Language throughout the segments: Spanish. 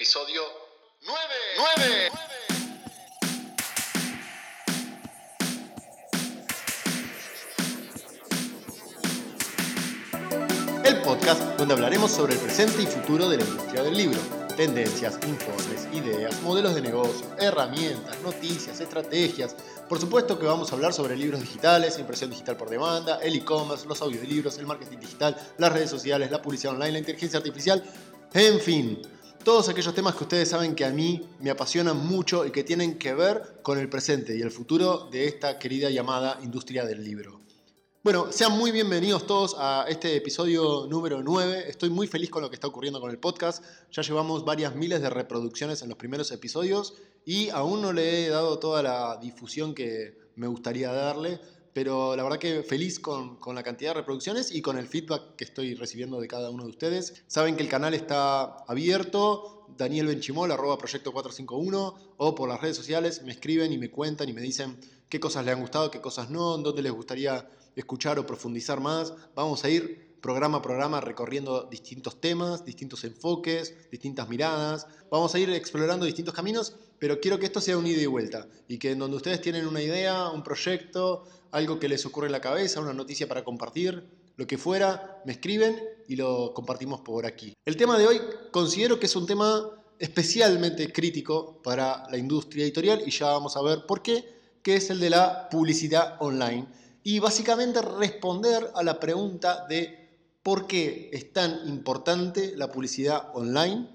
episodio 9. 9. El podcast donde hablaremos sobre el presente y futuro de la industria del libro. Tendencias, informes, ideas, modelos de negocio, herramientas, noticias, estrategias. Por supuesto que vamos a hablar sobre libros digitales, impresión digital por demanda, el e-commerce, los audiolibros, el marketing digital, las redes sociales, la publicidad online, la inteligencia artificial, en fin todos aquellos temas que ustedes saben que a mí me apasionan mucho y que tienen que ver con el presente y el futuro de esta querida llamada industria del libro. Bueno, sean muy bienvenidos todos a este episodio número 9. Estoy muy feliz con lo que está ocurriendo con el podcast. Ya llevamos varias miles de reproducciones en los primeros episodios y aún no le he dado toda la difusión que me gustaría darle pero la verdad que feliz con, con, la cantidad de reproducciones y con el feedback que estoy recibiendo de cada uno de ustedes. Saben que el canal está abierto, Daniel Benchimol, arroba proyecto 451, o por las redes sociales me escriben y me cuentan y me dicen qué cosas les han gustado, qué cosas no, dónde les gustaría escuchar o profundizar más. Vamos a ir programa a programa recorriendo distintos temas, distintos enfoques, distintas miradas. Vamos a ir explorando distintos caminos, pero quiero que esto sea un ida y vuelta y que en donde ustedes tienen una idea, un proyecto, algo que les ocurre en la cabeza, una noticia para compartir, lo que fuera, me escriben y lo compartimos por aquí. El tema de hoy considero que es un tema especialmente crítico para la industria editorial y ya vamos a ver por qué, que es el de la publicidad online. Y básicamente responder a la pregunta de por qué es tan importante la publicidad online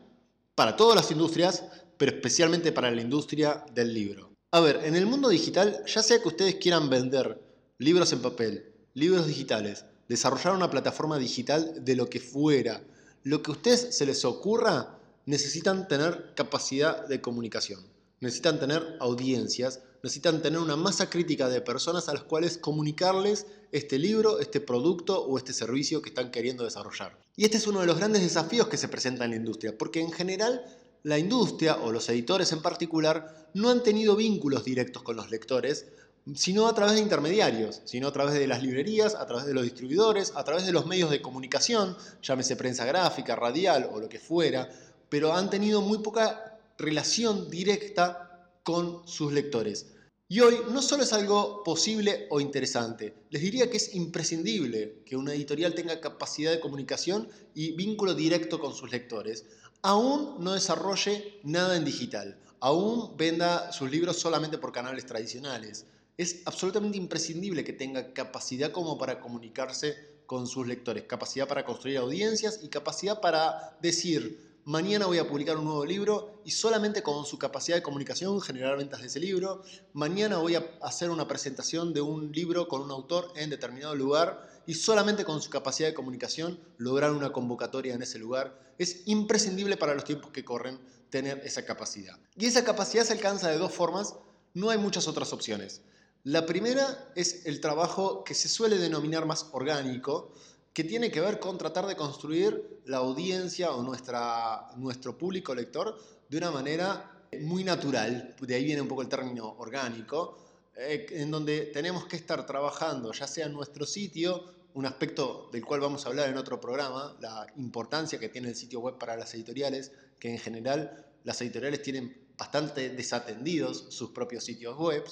para todas las industrias, pero especialmente para la industria del libro. A ver, en el mundo digital, ya sea que ustedes quieran vender libros en papel, libros digitales, desarrollar una plataforma digital de lo que fuera, lo que a ustedes se les ocurra, necesitan tener capacidad de comunicación, necesitan tener audiencias, necesitan tener una masa crítica de personas a las cuales comunicarles este libro, este producto o este servicio que están queriendo desarrollar. Y este es uno de los grandes desafíos que se presenta en la industria, porque en general la industria o los editores en particular no han tenido vínculos directos con los lectores, sino a través de intermediarios, sino a través de las librerías, a través de los distribuidores, a través de los medios de comunicación, llámese prensa gráfica, radial o lo que fuera, pero han tenido muy poca relación directa con sus lectores. Y hoy no solo es algo posible o interesante, les diría que es imprescindible que una editorial tenga capacidad de comunicación y vínculo directo con sus lectores, aún no desarrolle nada en digital, aún venda sus libros solamente por canales tradicionales. Es absolutamente imprescindible que tenga capacidad como para comunicarse con sus lectores, capacidad para construir audiencias y capacidad para decir, mañana voy a publicar un nuevo libro y solamente con su capacidad de comunicación generar ventas de ese libro, mañana voy a hacer una presentación de un libro con un autor en determinado lugar y solamente con su capacidad de comunicación lograr una convocatoria en ese lugar. Es imprescindible para los tiempos que corren tener esa capacidad. Y esa capacidad se alcanza de dos formas, no hay muchas otras opciones. La primera es el trabajo que se suele denominar más orgánico, que tiene que ver con tratar de construir la audiencia o nuestra, nuestro público lector de una manera muy natural, de ahí viene un poco el término orgánico, eh, en donde tenemos que estar trabajando, ya sea en nuestro sitio, un aspecto del cual vamos a hablar en otro programa, la importancia que tiene el sitio web para las editoriales, que en general las editoriales tienen bastante desatendidos sus propios sitios web,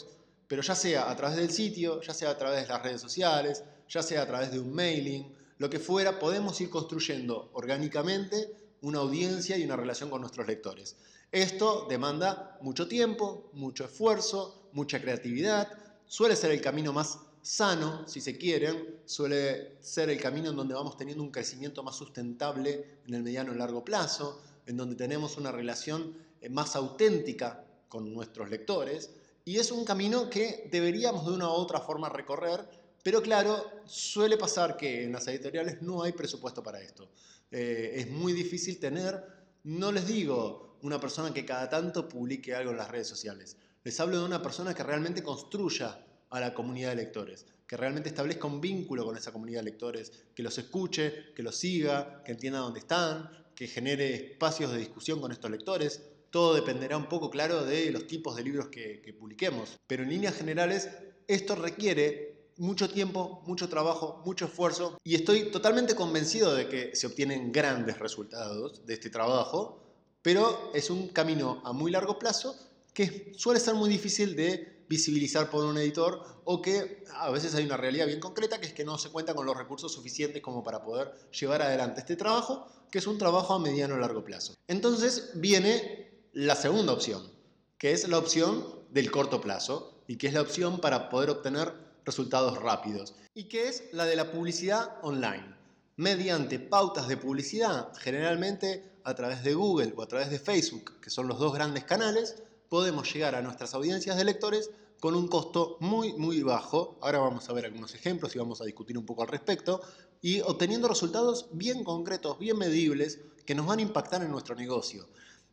pero ya sea a través del sitio, ya sea a través de las redes sociales, ya sea a través de un mailing, lo que fuera, podemos ir construyendo orgánicamente una audiencia y una relación con nuestros lectores. Esto demanda mucho tiempo, mucho esfuerzo, mucha creatividad, suele ser el camino más sano, si se quieren, suele ser el camino en donde vamos teniendo un crecimiento más sustentable en el mediano y largo plazo, en donde tenemos una relación eh, más auténtica con nuestros lectores, y es un camino que deberíamos de una u otra forma recorrer, pero claro, suele pasar que en las editoriales no hay presupuesto para esto. Eh, es muy difícil tener, no les digo una persona que cada tanto publique algo en las redes sociales, les hablo de una persona que realmente construya a la comunidad de lectores, que realmente establezca un vínculo con esa comunidad de lectores, que los escuche, que los siga, que entienda dónde están, que genere espacios de discusión con estos lectores, todo dependerá un poco, claro, de los tipos de libros que, publiquemos. Pero en líneas generales, esto requiere mucho tiempo, mucho trabajo, mucho esfuerzo y estoy totalmente convencido de que se obtienen grandes resultados de este trabajo, pero es un camino a muy largo plazo que suele ser muy difícil de visibilizar por un editor o que a veces hay una realidad bien concreta que es que no se cuenta con los recursos suficientes como para poder llevar adelante este trabajo, que es un trabajo a mediano o largo plazo. Entonces viene la segunda opción, que es la opción del corto plazo y que es la opción para poder obtener resultados rápidos y que es la de la publicidad online. Mediante pautas de publicidad, generalmente a través de Google o a través de Facebook, que son los dos grandes canales, podemos llegar a nuestras audiencias de lectores con un costo muy, muy bajo. Ahora vamos a ver algunos ejemplos y vamos a discutir un poco al respecto. Y obteniendo resultados bien concretos, bien medibles, que nos van a impactar en nuestro negocio.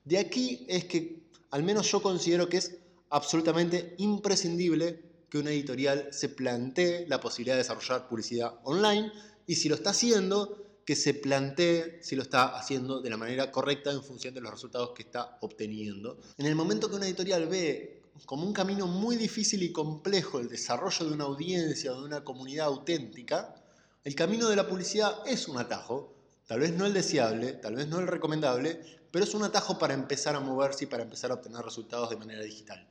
De aquí es que al menos yo considero que es absolutamente imprescindible que una editorial se plantee la posibilidad de desarrollar publicidad online y si lo está haciendo, que se plantee si lo está haciendo de la manera correcta en función de los resultados que está obteniendo. En el momento que una editorial ve como un camino muy difícil y complejo el desarrollo de una audiencia o de una comunidad auténtica, el camino de la publicidad es un atajo, tal vez no el deseable, tal vez no el recomendable, pero es un atajo para empezar a moverse y para empezar a obtener resultados de manera digital.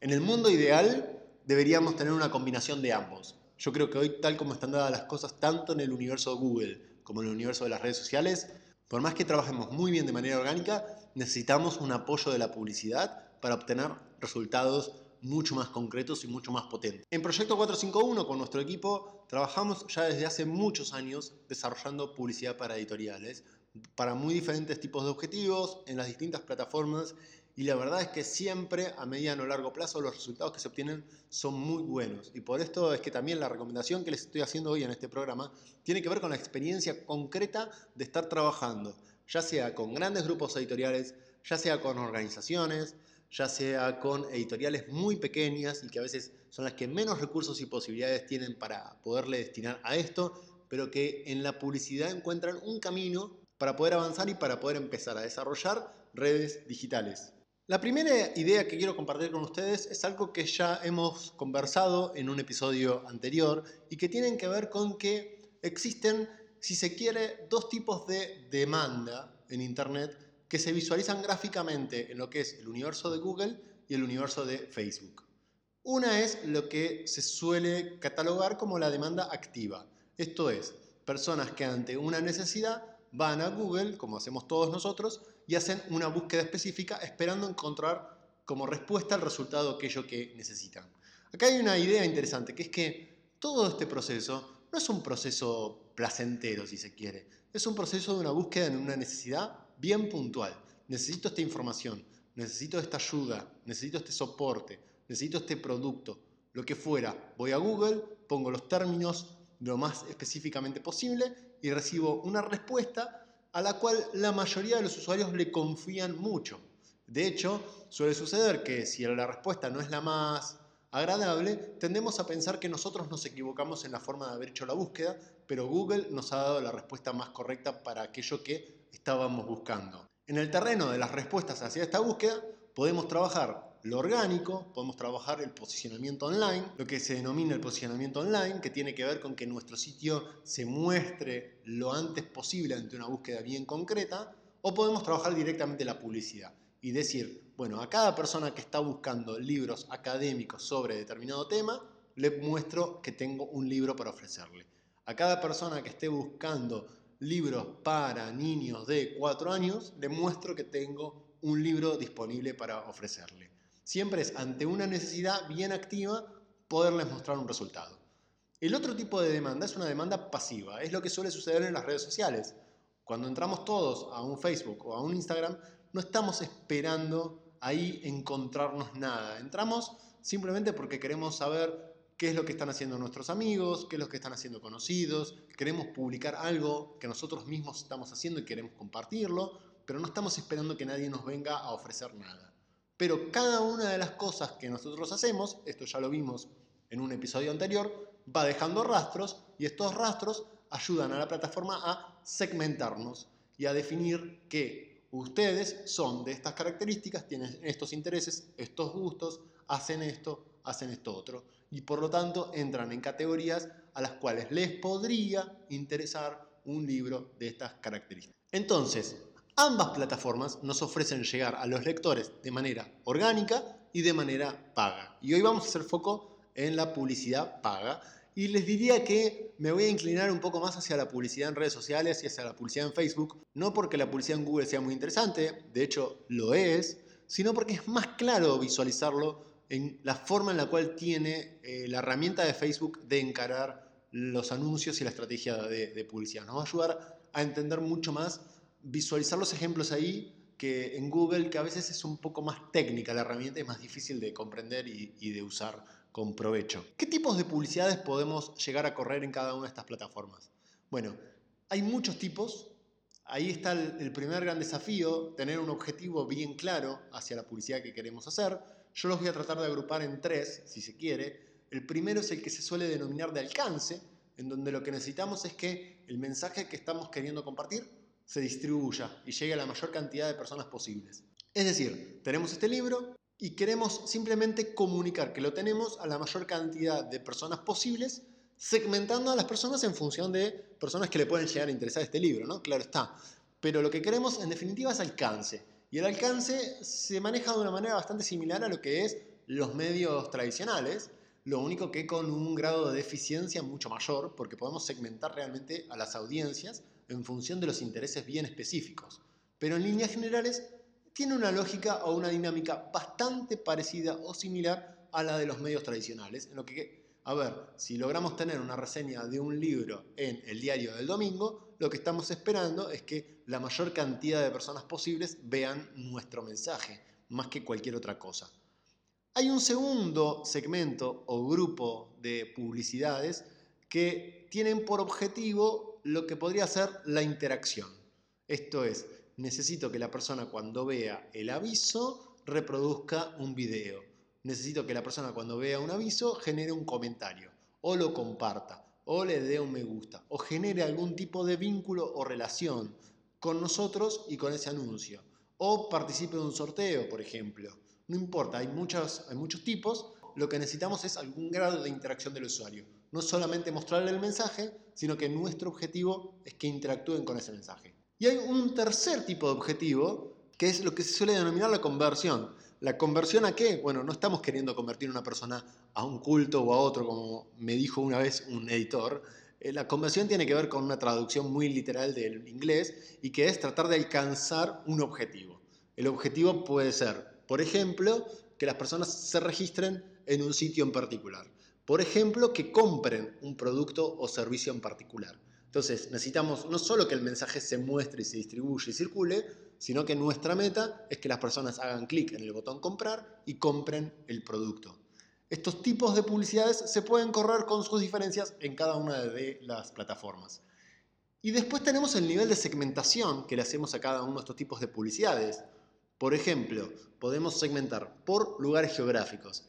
En el mundo ideal deberíamos tener una combinación de ambos. Yo creo que hoy, tal como están dadas las cosas, tanto en el universo de Google como en el universo de las redes sociales, por más que trabajemos muy bien de manera orgánica, necesitamos un apoyo de la publicidad para obtener resultados mucho más concretos y mucho más potentes. En Proyecto 451 con nuestro equipo trabajamos ya desde hace muchos años desarrollando publicidad para editoriales, para muy diferentes tipos de objetivos en las distintas plataformas y la verdad es que siempre a mediano o largo plazo los resultados que se obtienen son muy buenos. Y por esto es que también la recomendación que les estoy haciendo hoy en este programa tiene que ver con la experiencia concreta de estar trabajando, ya sea con grandes grupos editoriales, ya sea con organizaciones, ya sea con editoriales muy pequeñas y que a veces son las que menos recursos y posibilidades tienen para poderle destinar a esto, pero que en la publicidad encuentran un camino para poder avanzar y para poder empezar a desarrollar redes digitales. La primera idea que quiero compartir con ustedes es algo que ya hemos conversado en un episodio anterior y que tienen que ver con que existen, si se quiere, dos tipos de demanda en Internet que se visualizan gráficamente en lo que es el universo de Google y el universo de Facebook. Una es lo que se suele catalogar como la demanda activa. Esto es, personas que ante una necesidad van a Google, como hacemos todos nosotros, y hacen una búsqueda específica esperando encontrar como respuesta el resultado aquello que necesitan. Acá hay una idea interesante, que es que todo este proceso no es un proceso placentero, si se quiere, es un proceso de una búsqueda en una necesidad bien puntual. Necesito esta información, necesito esta ayuda, necesito este soporte, necesito este producto, lo que fuera. Voy a Google, pongo los términos lo más específicamente posible y recibo una respuesta a la cual la mayoría de los usuarios le confían mucho. De hecho, suele suceder que si la respuesta no es la más agradable, tendemos a pensar que nosotros nos equivocamos en la forma de haber hecho la búsqueda, pero Google nos ha dado la respuesta más correcta para aquello que estábamos buscando. En el terreno de las respuestas hacia esta búsqueda, podemos trabajar lo orgánico, podemos trabajar el posicionamiento online, lo que se denomina el posicionamiento online, que tiene que ver con que nuestro sitio se muestre lo antes posible ante una búsqueda bien concreta, o podemos trabajar directamente la publicidad y decir, bueno, a cada persona que está buscando libros académicos sobre determinado tema, le muestro que tengo un libro para ofrecerle. A cada persona que esté buscando libros para niños de 4 años, le muestro que tengo un libro disponible para ofrecerle. Siempre es ante una necesidad bien activa poderles mostrar un resultado. El otro tipo de demanda es una demanda pasiva, es lo que suele suceder en las redes sociales. Cuando entramos todos a un Facebook o a un Instagram, no estamos esperando ahí encontrarnos nada. Entramos simplemente porque queremos saber qué es lo que están haciendo nuestros amigos, qué es lo que están haciendo conocidos, queremos publicar algo que nosotros mismos estamos haciendo y queremos compartirlo, pero no estamos esperando que nadie nos venga a ofrecer nada. Pero cada una de las cosas que nosotros hacemos, esto ya lo vimos en un episodio anterior, va dejando rastros y estos rastros ayudan a la plataforma a segmentarnos y a definir que ustedes son de estas características, tienen estos intereses, estos gustos, hacen esto, hacen esto otro. Y por lo tanto entran en categorías a las cuales les podría interesar un libro de estas características. Entonces, Ambas plataformas nos ofrecen llegar a los lectores de manera orgánica y de manera paga. Y hoy vamos a hacer foco en la publicidad paga. Y les diría que me voy a inclinar un poco más hacia la publicidad en redes sociales y hacia la publicidad en Facebook, no porque la publicidad en Google sea muy interesante, de hecho lo es, sino porque es más claro visualizarlo en la forma en la cual tiene eh, la herramienta de Facebook de encarar los anuncios y la estrategia de, de publicidad. Nos va a ayudar a entender mucho más, visualizar los ejemplos ahí que en Google, que a veces es un poco más técnica la herramienta, es más difícil de comprender y, de usar con provecho. ¿Qué tipos de publicidades podemos llegar a correr en cada una de estas plataformas? Bueno, hay muchos tipos. Ahí está el, primer gran desafío, tener un objetivo bien claro hacia la publicidad que queremos hacer. Yo los voy a tratar de agrupar en tres, si se quiere. El primero es el que se suele denominar de alcance, en donde lo que necesitamos es que el mensaje que estamos queriendo compartir se distribuya y llegue a la mayor cantidad de personas posibles. Es decir, tenemos este libro y queremos simplemente comunicar que lo tenemos a la mayor cantidad de personas posibles, segmentando a las personas en función de personas que le pueden llegar a interesar este libro, ¿no? Claro está. Pero lo que queremos en definitiva es alcance. Y el alcance se maneja de una manera bastante similar a lo que es los medios tradicionales, lo único que con un grado de eficiencia mucho mayor, porque podemos segmentar realmente a las audiencias en función de los intereses bien específicos. Pero en líneas generales tiene una lógica o una dinámica bastante parecida o similar a la de los medios tradicionales, en lo que, a ver, si logramos tener una reseña de un libro en el diario del domingo, lo que estamos esperando es que la mayor cantidad de personas posibles vean nuestro mensaje, más que cualquier otra cosa. Hay un segundo segmento o grupo de publicidades que tienen por objetivo lo que podría ser la interacción. Esto es, necesito que la persona cuando vea el aviso reproduzca un video. Necesito que la persona cuando vea un aviso genere un comentario o lo comparta o le dé un me gusta o genere algún tipo de vínculo o relación con nosotros y con ese anuncio o participe de un sorteo, por ejemplo. No importa, hay, muchos, hay muchos tipos, lo que necesitamos es algún grado de interacción del usuario. No solamente mostrarle el mensaje, sino que nuestro objetivo es que interactúen con ese mensaje. Y hay un tercer tipo de objetivo, que es lo que se suele denominar la conversión. ¿La conversión a qué? Bueno, no estamos queriendo convertir una persona a un culto o a otro, como me dijo una vez un editor. Eh, la conversión tiene que ver con una traducción muy literal del inglés y que es tratar de alcanzar un objetivo. El objetivo puede ser por ejemplo, que las personas se registren en un sitio en particular. Por ejemplo, que compren un producto o servicio en particular. Entonces, necesitamos no solo que el mensaje se muestre y se distribuya y circule, sino que nuestra meta es que las personas hagan clic en el botón comprar y compren el producto. Estos tipos de publicidades se pueden correr con sus diferencias en cada una de las plataformas. Y después tenemos el nivel de segmentación que le hacemos a cada uno de estos tipos de publicidades. Por ejemplo, podemos segmentar por lugares geográficos.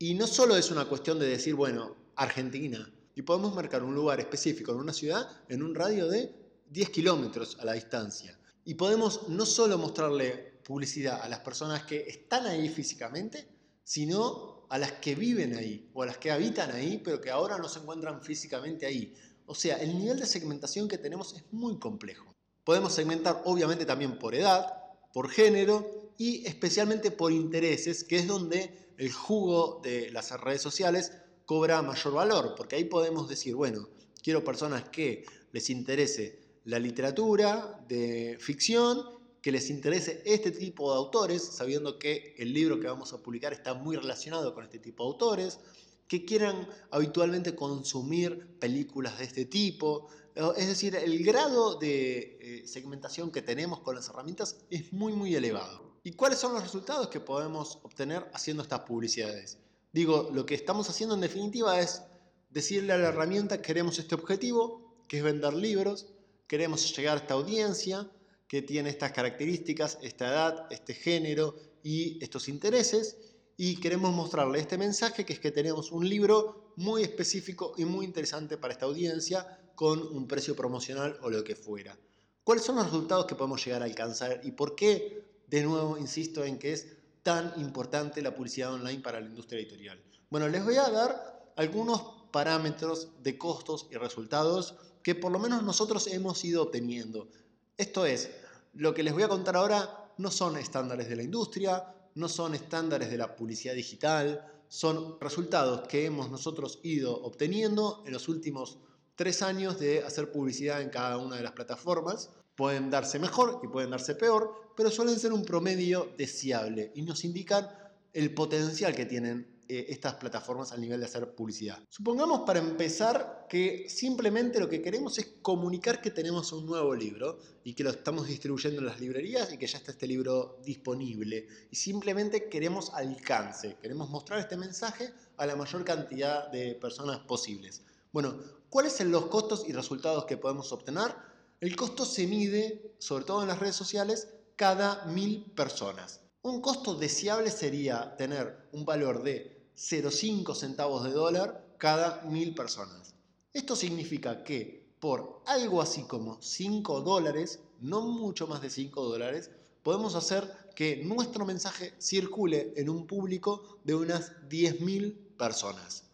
Y no solo es una cuestión de decir, bueno, Argentina, y podemos marcar un lugar específico en una ciudad en un radio de 10 kilómetros a la distancia. Y podemos no solo mostrarle publicidad a las personas que están ahí físicamente, sino a las que viven ahí o a las que habitan ahí, pero que ahora no se encuentran físicamente ahí. O sea, el nivel de segmentación que tenemos es muy complejo. Podemos segmentar obviamente también por edad, por género y especialmente por intereses, que es donde el jugo de las redes sociales cobra mayor valor, porque ahí podemos decir, bueno, quiero personas que les interese la literatura de ficción, que les interese este tipo de autores, sabiendo que el libro que vamos a publicar está muy relacionado con este tipo de autores, que quieran habitualmente consumir películas de este tipo. Es decir, el grado de eh, segmentación que tenemos con las herramientas es muy, muy elevado. ¿Y cuáles son los resultados que podemos obtener haciendo estas publicidades? Digo, lo que estamos haciendo en definitiva es decirle a la herramienta queremos este objetivo, que es vender libros, queremos llegar a esta audiencia que tiene estas características, esta edad, este género y estos intereses y queremos mostrarle este mensaje que es que tenemos un libro muy específico y muy interesante para esta audiencia con un precio promocional o lo que fuera. ¿Cuáles son los resultados que podemos llegar a alcanzar y por qué, de nuevo, insisto en que es tan importante la publicidad online para la industria editorial? Bueno, les voy a dar algunos parámetros de costos y resultados que por lo menos nosotros hemos ido obteniendo. Esto es, lo que les voy a contar ahora no son estándares de la industria, no son estándares de la publicidad digital, son resultados que hemos nosotros ido obteniendo en los últimos tres años de hacer publicidad en cada una de las plataformas. Pueden darse mejor y pueden darse peor, pero suelen ser un promedio deseable y nos indican el potencial que tienen eh, estas plataformas al nivel de hacer publicidad. Supongamos para empezar que simplemente lo que queremos es comunicar que tenemos un nuevo libro y que lo estamos distribuyendo en las librerías y que ya está este libro disponible. Y simplemente queremos alcance, queremos mostrar este mensaje a la mayor cantidad de personas posibles. Bueno, ¿cuáles son los costos y resultados que podemos obtener? El costo se mide, sobre todo en las redes sociales, cada mil personas. Un costo deseable sería tener un valor de 0,5 centavos de dólar cada mil personas. Esto significa que por algo así como 5 dólares, no mucho más de 5 dólares, podemos hacer que nuestro mensaje circule en un público de unas 10.000 personas.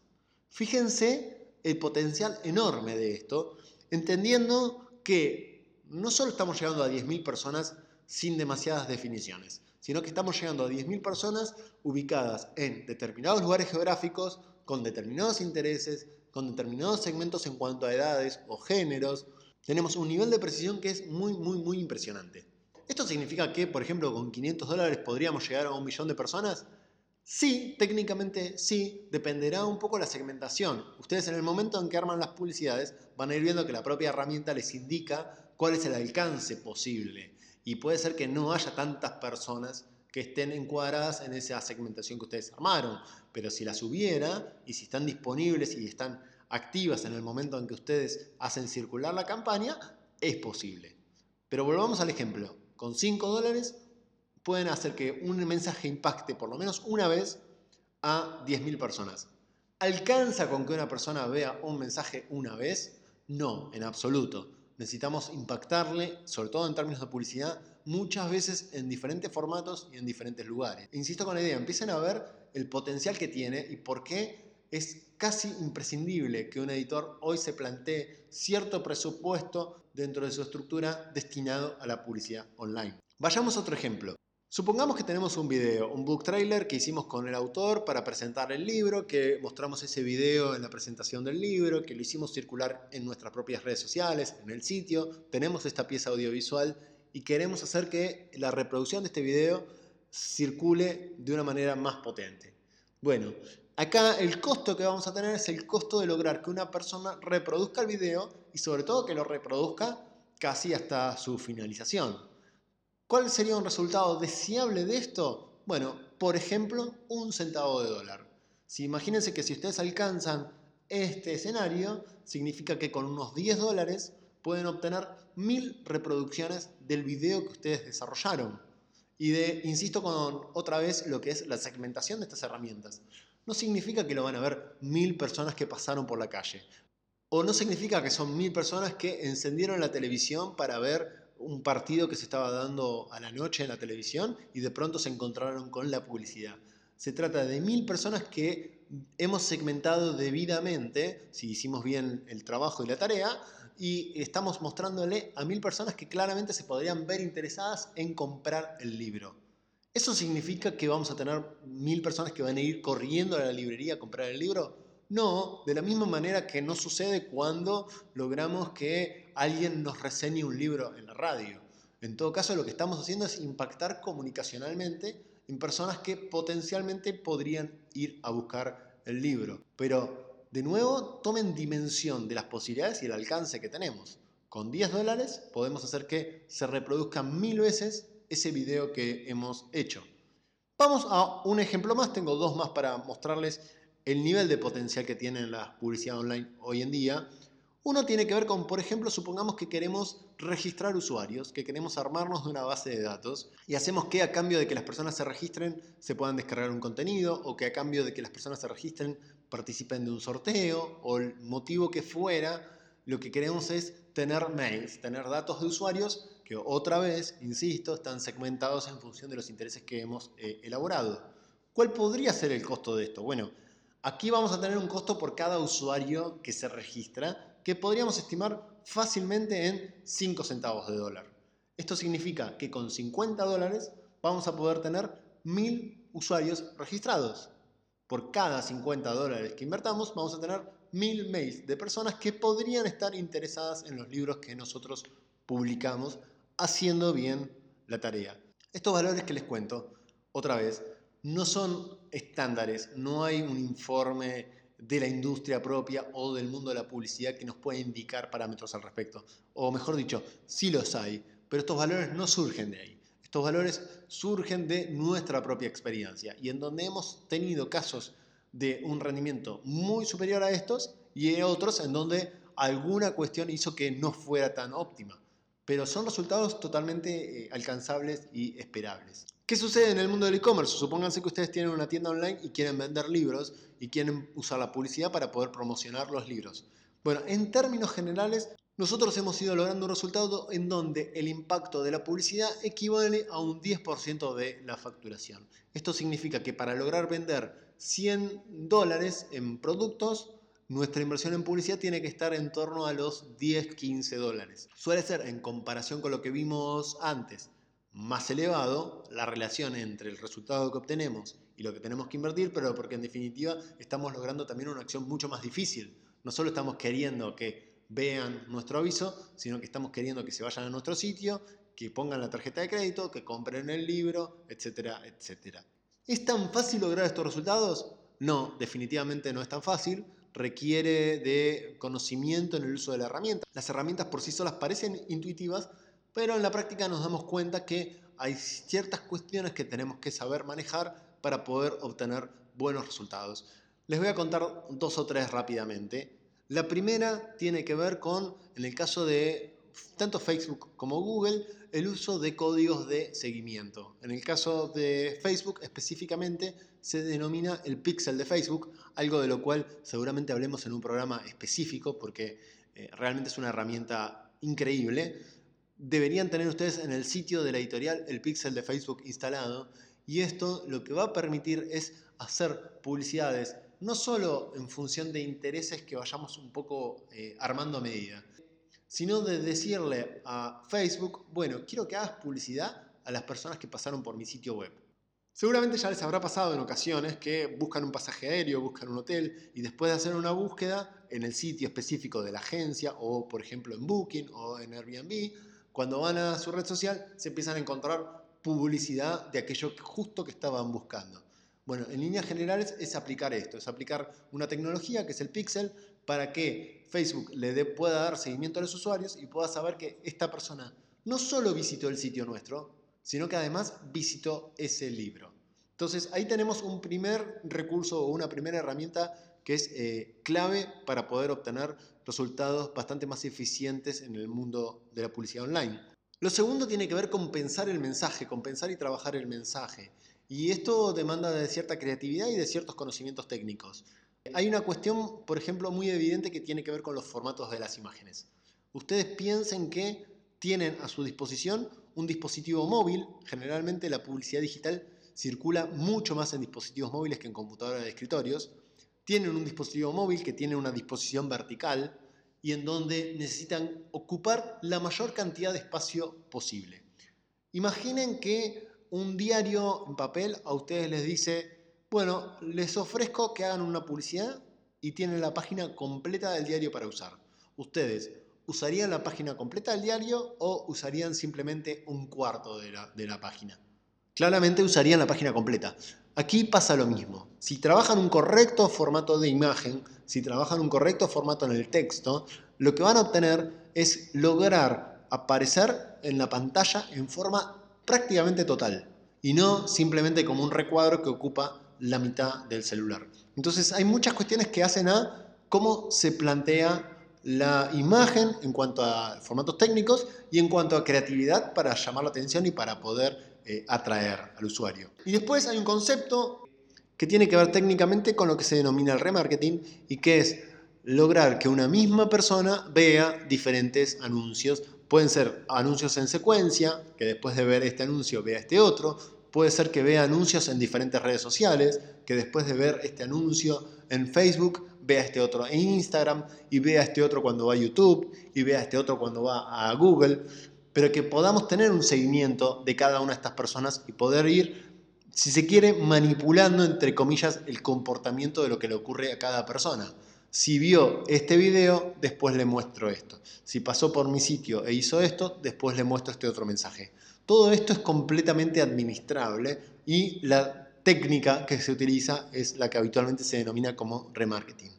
Fíjense el potencial enorme de esto, entendiendo que no solo estamos llegando a 10.000 personas sin demasiadas definiciones, sino que estamos llegando a 10.000 personas ubicadas en determinados lugares geográficos, con determinados intereses, con determinados segmentos en cuanto a edades o géneros. Tenemos un nivel de precisión que es muy, muy, muy impresionante. ¿Esto significa que, por ejemplo, con 500 dólares podríamos llegar a un millón de personas? Sí, técnicamente sí, dependerá un poco la segmentación. Ustedes en el momento en que arman las publicidades van a ir viendo que la propia herramienta les indica cuál es el alcance posible y puede ser que no haya tantas personas que estén encuadradas en esa segmentación que ustedes armaron, pero si las hubiera y si están disponibles y están activas en el momento en que ustedes hacen circular la campaña, es posible. Pero volvamos al ejemplo, con 5 dólares pueden hacer que un mensaje impacte por lo menos una vez a 10.000 personas. ¿Alcanza con que una persona vea un mensaje una vez? No, en absoluto necesitamos impactarle, sobre todo en términos de publicidad, muchas veces en diferentes formatos y en diferentes lugares. Insisto con la idea, empiecen a ver el potencial que tiene y por qué es casi imprescindible que un editor hoy se plantee cierto presupuesto dentro de su estructura destinado a la publicidad online. Vayamos a otro ejemplo. Supongamos que tenemos un video, un book trailer que hicimos con el autor para presentar el libro, que mostramos ese video en la presentación del libro, que lo hicimos circular en nuestras propias redes sociales, en el sitio, tenemos esta pieza audiovisual y queremos hacer que la reproducción de este video circule de una manera más potente. Bueno, acá el costo que vamos a tener es el costo de lograr que una persona reproduzca el video y sobre todo que lo reproduzca casi hasta su finalización. ¿Cuál sería un resultado deseable de esto? Bueno, por ejemplo, un centavo de dólar. Si imagínense que si ustedes alcanzan este escenario, significa que con unos 10 dólares pueden obtener mil reproducciones del video que ustedes desarrollaron. Y de, insisto con otra vez lo que es la segmentación de estas herramientas. No significa que lo van a ver mil personas que pasaron por la calle. O no significa que son mil personas que encendieron la televisión para ver un partido que se estaba dando a la noche en la televisión y de pronto se encontraron con la publicidad. Se trata de mil personas que hemos segmentado debidamente, si hicimos bien el trabajo y la tarea, y estamos mostrándole a mil personas que claramente se podrían ver interesadas en comprar el libro. ¿Eso significa que vamos a tener mil personas que van a ir corriendo a la librería a comprar el libro? No, de la misma manera que no sucede cuando logramos que alguien nos reseñe un libro en la radio. En todo caso, lo que estamos haciendo es impactar comunicacionalmente en personas que potencialmente podrían ir a buscar el libro. Pero, de nuevo, tomen dimensión de las posibilidades y el alcance que tenemos. Con 10 dólares podemos hacer que se reproduzca mil veces ese video que hemos hecho. Vamos a un ejemplo más, tengo dos más para mostrarles el nivel de potencial que tiene la publicidad online hoy en día. Uno tiene que ver con, por ejemplo, supongamos que queremos registrar usuarios, que queremos armarnos de una base de datos y hacemos que a cambio de que las personas se registren se puedan descargar un contenido o que a cambio de que las personas se registren participen de un sorteo o el motivo que fuera, lo que queremos es tener mails, tener datos de usuarios que otra vez, insisto, están segmentados en función de los intereses que hemos eh, elaborado. ¿Cuál podría ser el costo de esto? Bueno, Aquí vamos a tener un costo por cada usuario que se registra que podríamos estimar fácilmente en 5 centavos de dólar. Esto significa que con 50 dólares vamos a poder tener 1000 usuarios registrados. Por cada 50 dólares que invertamos vamos a tener 1000 mails de personas que podrían estar interesadas en los libros que nosotros publicamos haciendo bien la tarea. Estos valores que les cuento, otra vez, no son estándares, no hay un informe de la industria propia o del mundo de la publicidad que nos pueda indicar parámetros al respecto. O mejor dicho, sí los hay, pero estos valores no surgen de ahí. Estos valores surgen de nuestra propia experiencia y en donde hemos tenido casos de un rendimiento muy superior a estos y otros en donde alguna cuestión hizo que no fuera tan óptima. Pero son resultados totalmente eh, alcanzables y esperables. ¿Qué sucede en el mundo del e-commerce? Supónganse que ustedes tienen una tienda online y quieren vender libros y quieren usar la publicidad para poder promocionar los libros. Bueno, en términos generales, nosotros hemos ido logrando un resultado en donde el impacto de la publicidad equivale a un 10% de la facturación. Esto significa que para lograr vender 100 dólares en productos, nuestra inversión en publicidad tiene que estar en torno a los 10-15 dólares. Suele ser en comparación con lo que vimos antes más elevado la relación entre el resultado que obtenemos y lo que tenemos que invertir, pero porque en definitiva estamos logrando también una acción mucho más difícil. No solo estamos queriendo que vean nuestro aviso, sino que estamos queriendo que se vayan a nuestro sitio, que pongan la tarjeta de crédito, que compren el libro, etcétera, etcétera. ¿Es tan fácil lograr estos resultados? No, definitivamente no es tan fácil. Requiere de conocimiento en el uso de la herramienta. Las herramientas por sí solas parecen intuitivas, pero en la práctica nos damos cuenta que hay ciertas cuestiones que tenemos que saber manejar para poder obtener buenos resultados. Les voy a contar dos o tres rápidamente. La primera tiene que ver con, en el caso de tanto Facebook como Google, el uso de códigos de seguimiento. En el caso de Facebook específicamente se denomina el pixel de Facebook, algo de lo cual seguramente hablemos en un programa específico porque eh, realmente es una herramienta increíble deberían tener ustedes en el sitio de la editorial el pixel de Facebook instalado y esto lo que va a permitir es hacer publicidades no solo en función de intereses que vayamos un poco eh, armando a medida, sino de decirle a Facebook, bueno, quiero que hagas publicidad a las personas que pasaron por mi sitio web. Seguramente ya les habrá pasado en ocasiones que buscan un pasaje aéreo, buscan un hotel y después de hacer una búsqueda en el sitio específico de la agencia o por ejemplo en Booking o en Airbnb, cuando van a su red social se empiezan a encontrar publicidad de aquello justo que estaban buscando. Bueno, en líneas generales es aplicar esto, es aplicar una tecnología que es el pixel para que Facebook le pueda dar seguimiento a los usuarios y pueda saber que esta persona no solo visitó el sitio nuestro, sino que además visitó ese libro. Entonces ahí tenemos un primer recurso o una primera herramienta que es eh, clave para poder obtener resultados bastante más eficientes en el mundo de la publicidad online. Lo segundo tiene que ver con pensar el mensaje, con pensar y trabajar el mensaje. Y esto demanda de cierta creatividad y de ciertos conocimientos técnicos. Hay una cuestión, por ejemplo, muy evidente que tiene que ver con los formatos de las imágenes. Ustedes piensen que tienen a su disposición un dispositivo móvil, generalmente la publicidad digital circula mucho más en dispositivos móviles que en computadoras de escritorios, tienen un dispositivo móvil que tiene una disposición vertical y en donde necesitan ocupar la mayor cantidad de espacio posible. Imaginen que un diario en papel a ustedes les dice, bueno, les ofrezco que hagan una publicidad y tienen la página completa del diario para usar. Ustedes, ¿usarían la página completa del diario o usarían simplemente un cuarto de la, de la página? Claramente usarían la página completa. Aquí pasa lo mismo. Si trabajan un correcto formato de imagen, si trabajan un correcto formato en el texto, lo que van a obtener es lograr aparecer en la pantalla en forma prácticamente total y no simplemente como un recuadro que ocupa la mitad del celular. Entonces hay muchas cuestiones que hacen a cómo se plantea la imagen en cuanto a formatos técnicos y en cuanto a creatividad para llamar la atención y para poder eh, atraer al usuario. Y después hay un concepto que tiene que ver técnicamente con lo que se denomina el remarketing y que es lograr que una misma persona vea diferentes anuncios. Pueden ser anuncios en secuencia, que después de ver este anuncio vea este otro. Puede ser que vea anuncios en diferentes redes sociales, que después de ver este anuncio en Facebook vea este otro en Instagram y vea este otro cuando va a YouTube y vea este otro cuando va a Google. Pero que podamos tener un seguimiento de cada una de estas personas y poder ir, si se quiere, manipulando, entre comillas, el comportamiento de lo que le ocurre a cada persona. Si vio este video, después le muestro esto. Si pasó por mi sitio e hizo esto, después le muestro este otro mensaje. Todo esto es completamente administrable y la técnica que se utiliza es la que habitualmente se denomina como remarketing.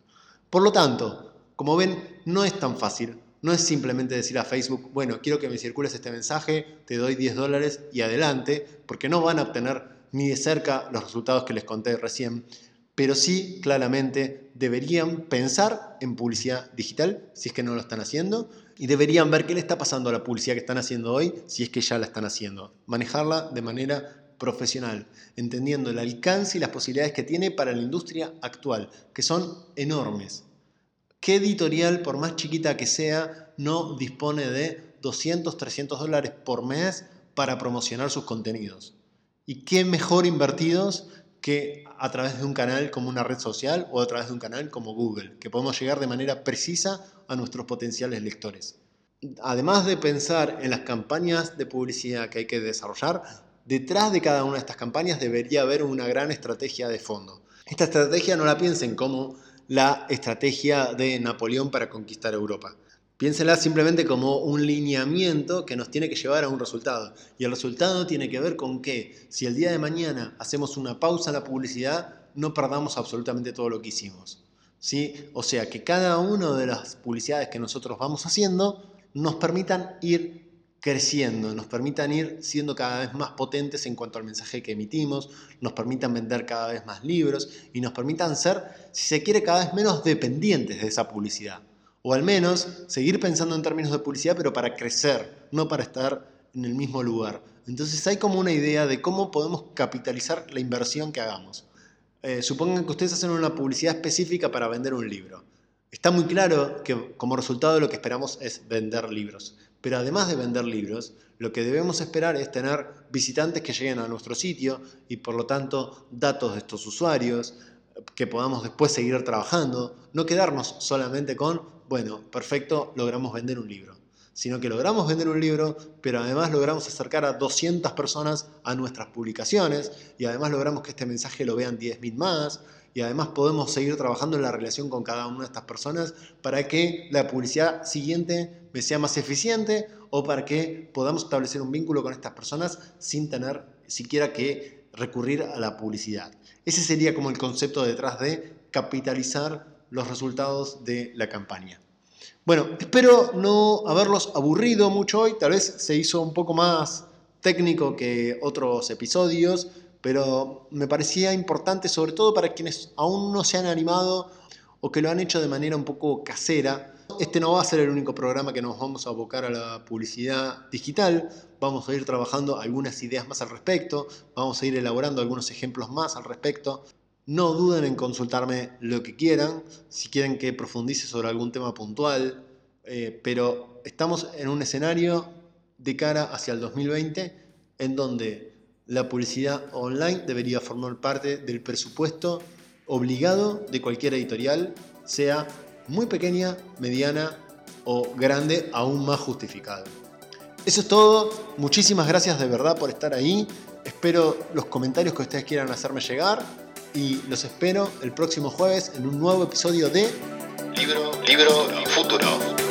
Por lo tanto, como ven, no es tan fácil. No es simplemente decir a Facebook, bueno, quiero que me circules este mensaje, te doy 10 dólares y adelante, porque no van a obtener ni de cerca los resultados que les conté recién pero sí claramente deberían pensar en publicidad digital, si es que no lo están haciendo, y deberían ver qué le está pasando a la publicidad que están haciendo hoy, si es que ya la están haciendo. Manejarla de manera profesional, entendiendo el alcance y las posibilidades que tiene para la industria actual, que son enormes. ¿Qué editorial, por más chiquita que sea, no dispone de 200, 300 dólares por mes para promocionar sus contenidos? ¿Y qué mejor invertidos que a través de un canal como una red social o a través de un canal como Google, que podemos llegar de manera precisa a nuestros potenciales lectores. Además de pensar en las campañas de publicidad que hay que desarrollar, detrás de cada una de estas campañas debería haber una gran estrategia de fondo. Esta estrategia no la piensen como la estrategia de Napoleón para conquistar Europa. Piénsela simplemente como un lineamiento que nos tiene que llevar a un resultado. Y el resultado tiene que ver con que si el día de mañana hacemos una pausa en la publicidad, no perdamos absolutamente todo lo que hicimos. ¿Sí? O sea, que cada una de las publicidades que nosotros vamos haciendo nos permitan ir creciendo, nos permitan ir siendo cada vez más potentes en cuanto al mensaje que emitimos, nos permitan vender cada vez más libros y nos permitan ser, si se quiere, cada vez menos dependientes de esa publicidad. O al menos seguir pensando en términos de publicidad, pero para crecer, no para estar en el mismo lugar. Entonces hay como una idea de cómo podemos capitalizar la inversión que hagamos. Eh, supongan que ustedes hacen una publicidad específica para vender un libro. Está muy claro que como resultado lo que esperamos es vender libros. Pero además de vender libros, lo que debemos esperar es tener visitantes que lleguen a nuestro sitio y por lo tanto datos de estos usuarios, que podamos después seguir trabajando, no quedarnos solamente con, bueno, perfecto, logramos vender un libro, sino que logramos vender un libro, pero además logramos acercar a 200 personas a nuestras publicaciones y además logramos que este mensaje lo vean 10.000 más y además podemos seguir trabajando en la relación con cada una de estas personas para que la publicidad siguiente sea más eficiente o para que podamos establecer un vínculo con estas personas sin tener siquiera que recurrir a la publicidad. Ese sería como el concepto detrás de capitalizar los resultados de la campaña. Bueno, espero no haberlos aburrido mucho hoy, tal vez se hizo un poco más técnico que otros episodios, pero me parecía importante sobre todo para quienes aún no se han animado o que lo han hecho de manera un poco casera. Este no va a ser el único programa que nos vamos a abocar a la publicidad digital, vamos a ir trabajando algunas ideas más al respecto, vamos a ir elaborando algunos ejemplos más al respecto. No duden en consultarme lo que quieran, si quieren que profundice sobre algún tema puntual, eh, pero estamos en un escenario de cara hacia el 2020 en donde la publicidad online debería formar parte del presupuesto obligado de cualquier editorial, sea muy pequeña, mediana o grande, aún más justificado. Eso es todo. Muchísimas gracias de verdad por estar ahí. Espero los comentarios que ustedes quieran hacerme llegar y los espero el próximo jueves en un nuevo episodio de Libro, Libro y Futuro.